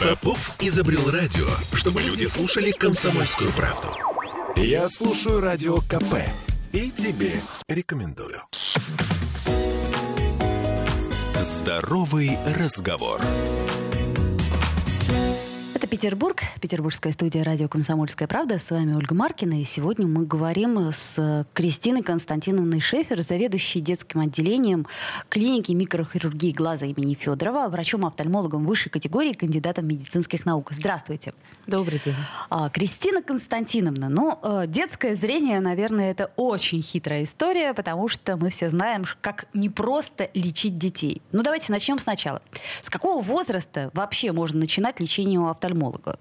Попов изобрел радио, чтобы люди слушали комсомольскую правду. Я слушаю радио КП и тебе рекомендую. Здоровый разговор. Петербург, петербургская студия радио «Комсомольская правда». С вами Ольга Маркина. И сегодня мы говорим с Кристиной Константиновной Шефер, заведующей детским отделением клиники микрохирургии глаза имени Федорова, врачом-офтальмологом высшей категории, кандидатом медицинских наук. Здравствуйте. Добрый день. А, Кристина Константиновна, ну, э, детское зрение, наверное, это очень хитрая история, потому что мы все знаем, как непросто лечить детей. Ну, давайте начнем сначала. С какого возраста вообще можно начинать лечение у офтальмолога? Офтальмолога?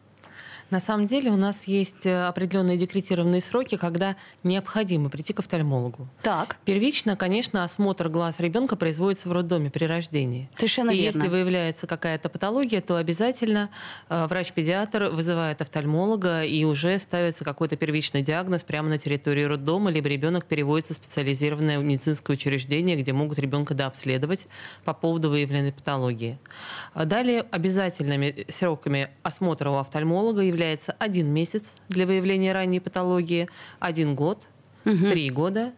На самом деле у нас есть э, определенные декретированные сроки, когда необходимо прийти к офтальмологу. Так. Первично, конечно, осмотр глаз ребенка производится в роддоме при рождении. Совершенно и верно. если выявляется какая-то патология, то обязательно э, врач-педиатр вызывает офтальмолога и уже ставится какой-то первичный диагноз прямо на территории роддома, либо ребенок переводится в специализированное медицинское учреждение, где могут ребенка дообследовать по поводу выявленной патологии. Далее обязательными сроками осмотра у офтальмолога является один месяц для выявления ранней патологии, один год, угу. три года,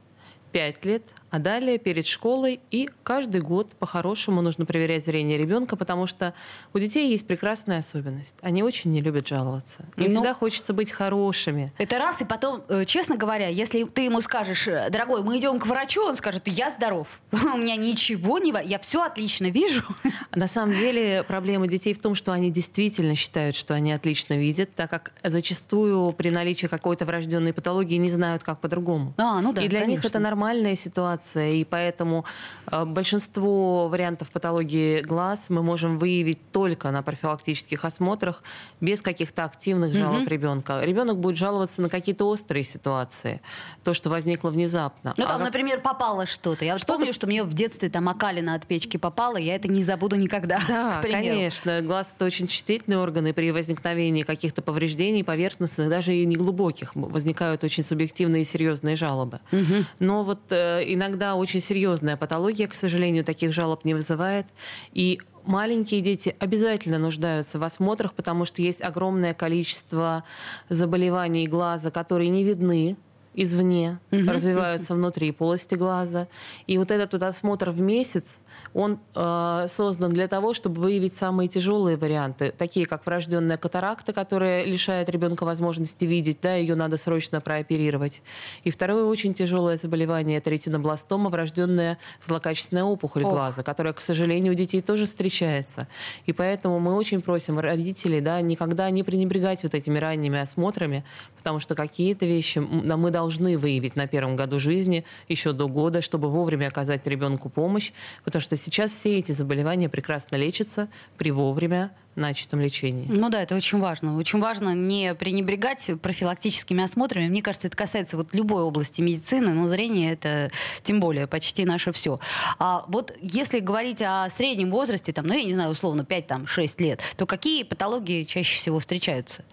пять лет, а далее перед школой и каждый год по-хорошему нужно проверять зрение ребенка, потому что у детей есть прекрасная особенность. Они очень не любят жаловаться. Им ну, всегда хочется быть хорошими. Это раз, и потом, э, честно говоря, если ты ему скажешь, э, дорогой, мы идем к врачу, он скажет, я здоров, у меня ничего не... Я все отлично вижу. На самом деле проблема детей в том, что они действительно считают, что они отлично видят, так как зачастую при наличии какой-то врожденной патологии не знают, как по-другому. А, ну да, и для конечно. них это нормальная ситуация ситуация, и поэтому э, большинство вариантов патологии глаз мы можем выявить только на профилактических осмотрах без каких-то активных жалоб угу. ребенка. Ребенок будет жаловаться на какие-то острые ситуации, то, что возникло внезапно. Ну, там, а например, попало что-то. Я вот что помню, что мне в детстве там окалина от печки попала, я это не забуду никогда. Да, конечно. Глаз — это очень чувствительный орган, и при возникновении каких-то повреждений поверхностных, даже и неглубоких, возникают очень субъективные и серьезные жалобы. Угу. Но вот э, иногда иногда очень серьезная патология, к сожалению, таких жалоб не вызывает. И маленькие дети обязательно нуждаются в осмотрах, потому что есть огромное количество заболеваний глаза, которые не видны извне, угу. развиваются внутри полости глаза. И вот этот вот осмотр в месяц, он э, создан для того, чтобы выявить самые тяжелые варианты, такие как врожденная катаракта, которая лишает ребенка возможности видеть, да, ее надо срочно прооперировать. И второе очень тяжелое заболевание – это ретинобластома, врожденная злокачественная опухоль Ох. глаза, которая, к сожалению, у детей тоже встречается. И поэтому мы очень просим родителей да, никогда не пренебрегать вот этими ранними осмотрами, потому что какие-то вещи мы должны выявить на первом году жизни, еще до года, чтобы вовремя оказать ребенку помощь, потому что сейчас все эти заболевания прекрасно лечатся при вовремя начатом лечении. Ну да, это очень важно. Очень важно не пренебрегать профилактическими осмотрами. Мне кажется, это касается вот любой области медицины, но зрение это тем более почти наше все. А вот если говорить о среднем возрасте, там, ну я не знаю, условно 5-6 лет, то какие патологии чаще всего встречаются?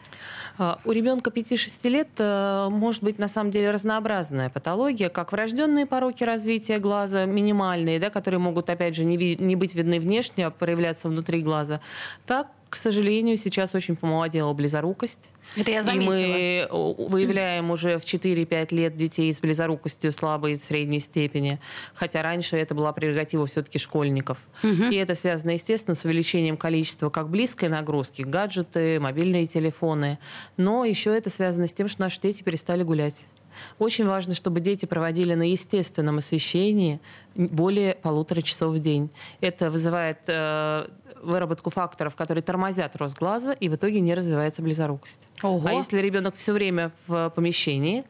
А, у ребенка 5-6 лет э, может быть на самом деле разнообразная патология, как врожденные пороки развития глаза, минимальные, да, которые могут, опять же, не, ви- не быть видны внешне, а проявляться внутри глаза, так к сожалению, сейчас очень помолодела близорукость. Это я заметила. И мы выявляем уже в 4-5 лет детей с близорукостью слабой и средней степени. Хотя раньше это была прерогатива все-таки школьников. Угу. И это связано, естественно, с увеличением количества как близкой нагрузки, гаджеты, мобильные телефоны. Но еще это связано с тем, что наши дети перестали гулять. Очень важно, чтобы дети проводили на естественном освещении более полутора часов в день. Это вызывает э, выработку факторов, которые тормозят рост глаза, и в итоге не развивается близорукость. Ого. А если ребенок все время в помещении,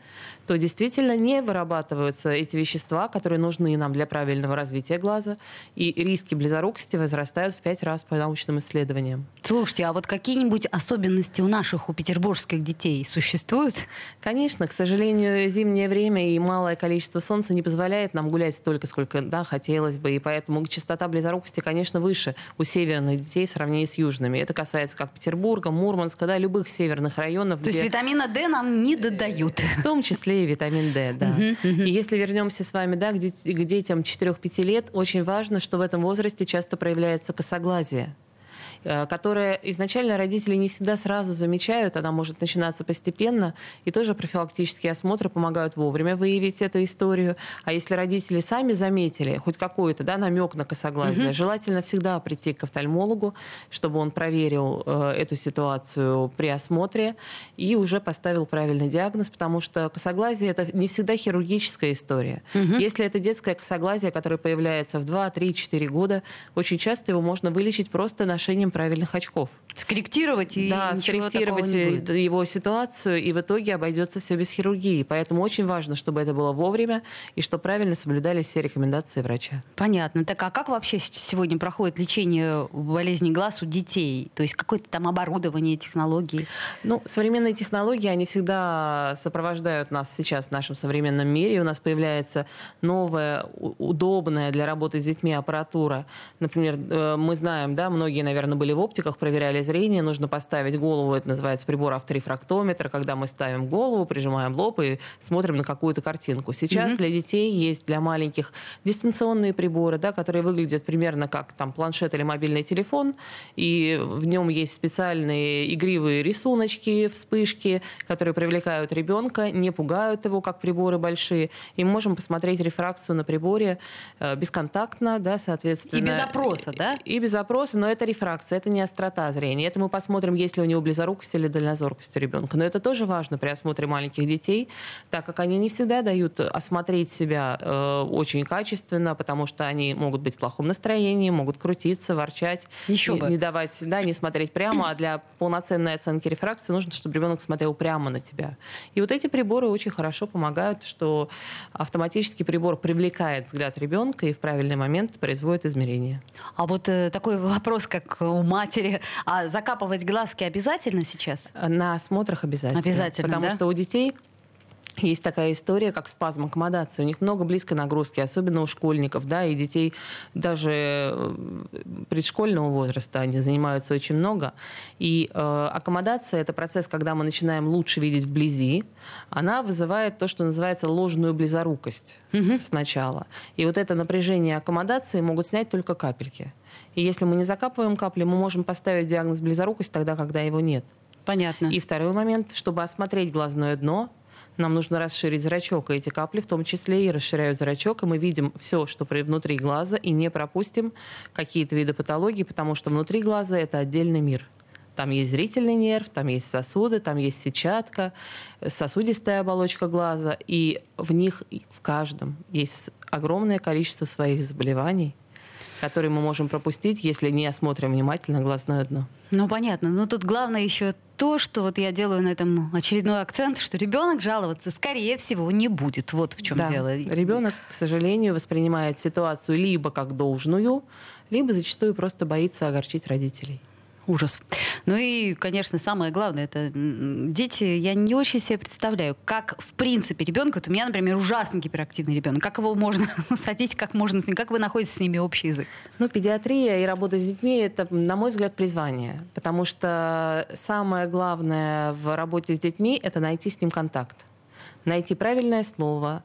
то действительно не вырабатываются эти вещества, которые нужны нам для правильного развития глаза, и риски близорукости возрастают в пять раз по научным исследованиям. Слушайте, а вот какие-нибудь особенности у наших, у петербургских детей существуют? Конечно, к сожалению, зимнее время и малое количество солнца не позволяет нам гулять столько, сколько да, хотелось бы, и поэтому частота близорукости, конечно, выше у северных детей в сравнении с южными. Это касается как Петербурга, Мурманска, да, любых северных районов. То где... есть витамина D нам не додают? В том числе числе и витамин D, да. Uh-huh, uh-huh. И если вернемся с вами, да, к, дет- к детям 4-5 лет, очень важно, что в этом возрасте часто проявляется косоглазие. Э, которая изначально родители не всегда сразу замечают, она может начинаться постепенно, и тоже профилактические осмотры помогают вовремя выявить эту историю. А если родители сами заметили хоть какой-то да, намек на косоглазие, угу. желательно всегда прийти к офтальмологу, чтобы он проверил э, эту ситуацию при осмотре и уже поставил правильный диагноз, потому что косоглазие это не всегда хирургическая история. Угу. Если это детское косоглазие, которое появляется в 2, 3, 4 года, очень часто его можно вылечить просто ношением правильных очков. Скорректировать и да, скорректировать его ситуацию, и в итоге обойдется все без хирургии. Поэтому очень важно, чтобы это было вовремя и что правильно соблюдались все рекомендации врача. Понятно. Так а как вообще сегодня проходит лечение болезни глаз у детей? То есть какое-то там оборудование, технологии? Ну, современные технологии, они всегда сопровождают нас сейчас в нашем современном мире. У нас появляется новая, удобная для работы с детьми аппаратура. Например, э, мы знаем, да, многие, наверное, были в оптиках, проверяли зрение, нужно поставить голову, это называется прибор авторефрактометра, когда мы ставим голову, прижимаем лоб и смотрим на какую-то картинку. Сейчас mm-hmm. для детей есть, для маленьких, дистанционные приборы, да, которые выглядят примерно как там планшет или мобильный телефон, и в нем есть специальные игривые рисуночки, вспышки, которые привлекают ребенка, не пугают его, как приборы большие, и мы можем посмотреть рефракцию на приборе э, бесконтактно, да, соответственно. И без опроса, да? И без опроса, но это рефракция, это не острота зрения. Это мы посмотрим, есть ли у него близорукость или дальнозоркость у ребенка. Но это тоже важно при осмотре маленьких детей, так как они не всегда дают осмотреть себя э, очень качественно, потому что они могут быть в плохом настроении, могут крутиться, ворчать, Еще не, бы. не давать, да, не смотреть прямо, а для полноценной оценки рефракции нужно, чтобы ребенок смотрел прямо на тебя. И вот эти приборы очень хорошо помогают, что автоматический прибор привлекает взгляд ребенка и в правильный момент производит измерения. А вот э, такой вопрос, как у матери, а закапывать глазки обязательно сейчас? На осмотрах обязательно. Обязательно, Потому да? что у детей есть такая история, как спазм аккомодации. У них много близкой нагрузки, особенно у школьников, да, и детей даже э, предшкольного возраста, они занимаются очень много. И э, аккомодация – это процесс, когда мы начинаем лучше видеть вблизи. Она вызывает то, что называется ложную близорукость угу. сначала. И вот это напряжение аккомодации могут снять только капельки. И если мы не закапываем капли, мы можем поставить диагноз близорукость тогда, когда его нет. Понятно. И второй момент, чтобы осмотреть глазное дно, нам нужно расширить зрачок, и эти капли в том числе и расширяют зрачок, и мы видим все, что внутри глаза, и не пропустим какие-то виды патологии, потому что внутри глаза это отдельный мир. Там есть зрительный нерв, там есть сосуды, там есть сетчатка, сосудистая оболочка глаза, и в них, в каждом, есть огромное количество своих заболеваний, которые мы можем пропустить, если не осмотрим внимательно глазное дно. Ну, понятно. Но тут главное еще то, что вот я делаю на этом очередной акцент, что ребенок жаловаться, скорее всего, не будет. Вот в чем да. дело. Ребенок, к сожалению, воспринимает ситуацию либо как должную, либо зачастую просто боится огорчить родителей. Ужас. Ну и, конечно, самое главное, это дети, я не очень себе представляю, как, в принципе, ребенка, вот у меня, например, ужасно гиперактивный ребенок, как его можно садить, как можно с ним, как вы находите с ними общий язык? Ну, педиатрия и работа с детьми – это, на мой взгляд, призвание, потому что самое главное в работе с детьми – это найти с ним контакт, найти правильное слово,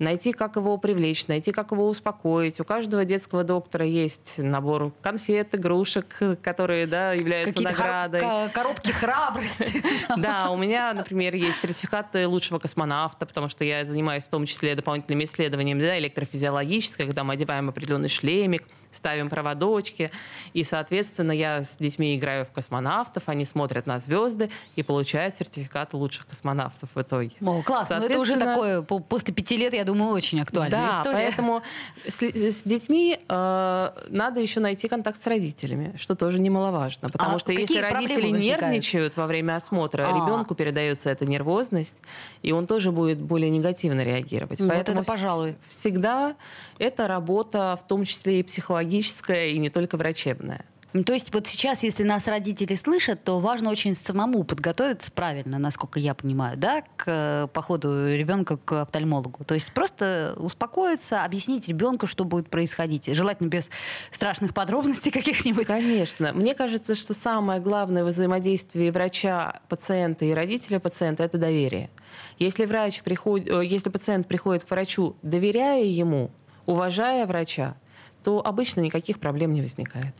найти, как его привлечь, найти, как его успокоить. У каждого детского доктора есть набор конфет, игрушек, которые да, являются Какие-то наградой. Хор- коробки храбрости. Да, у меня, например, есть сертификаты лучшего космонавта, потому что я занимаюсь в том числе дополнительными исследованиями да, электрофизиологической, когда мы одеваем определенный шлемик, ставим проводочки. И, соответственно, я с детьми играю в космонавтов, они смотрят на звезды и получают сертификат лучших космонавтов в итоге. О, классно. Но это уже такое, после пяти лет, я думаю, очень актуальная да, история. поэтому с, с детьми э, надо еще найти контакт с родителями, что тоже немаловажно. Потому а что если родители нервничают во время осмотра, а. ребенку передается эта нервозность, и он тоже будет более негативно реагировать. Вот Поэтому это, пожалуй. всегда это работа, в том числе и психологическая, и не только врачебная. Ну, то есть вот сейчас, если нас родители слышат, то важно очень самому подготовиться правильно, насколько я понимаю, да, к э, походу ребенка к офтальмологу. То есть просто успокоиться, объяснить ребенку, что будет происходить. Желательно без страшных подробностей каких-нибудь. Конечно. Мне кажется, что самое главное в взаимодействии врача, пациента и родителя пациента – это доверие. Если, врач приходит, э, если пациент приходит к врачу, доверяя ему, уважая врача, то обычно никаких проблем не возникает.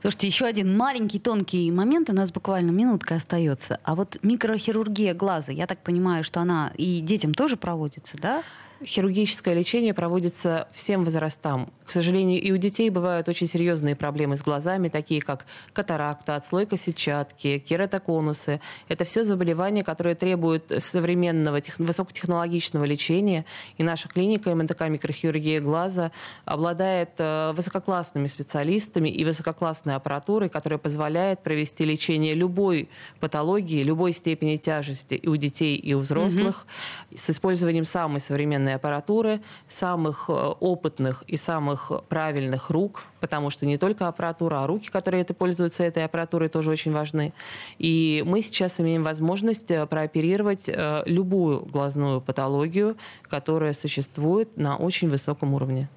Слушайте, еще один маленький тонкий момент, у нас буквально минутка остается. А вот микрохирургия глаза, я так понимаю, что она и детям тоже проводится, да? Хирургическое лечение проводится всем возрастам. К сожалению, и у детей бывают очень серьезные проблемы с глазами, такие как катаракта, отслойка сетчатки, кератоконусы. Это все заболевания, которые требуют современного тех, высокотехнологичного лечения. И наша клиника МНТК микрохирургия глаза обладает э, высококлассными специалистами и высококлассной аппаратурой, которая позволяет провести лечение любой патологии, любой степени тяжести и у детей, и у взрослых mm-hmm. с использованием самой современной современной аппаратуры, самых э, опытных и самых правильных рук, потому что не только аппаратура, а руки, которые это пользуются этой аппаратурой, тоже очень важны. И мы сейчас имеем возможность э, прооперировать э, любую глазную патологию, которая существует на очень высоком уровне.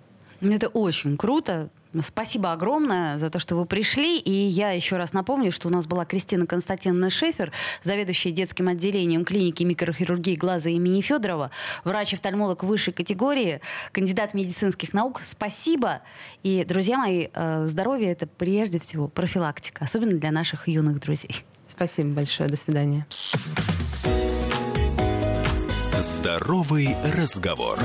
Это очень круто. Спасибо огромное за то, что вы пришли. И я еще раз напомню, что у нас была Кристина Константиновна Шефер, заведующая детским отделением клиники микрохирургии глаза имени Федорова, врач-офтальмолог высшей категории, кандидат медицинских наук. Спасибо. И, друзья мои, э, здоровье — это прежде всего профилактика, особенно для наших юных друзей. Спасибо большое. До свидания. Здоровый разговор.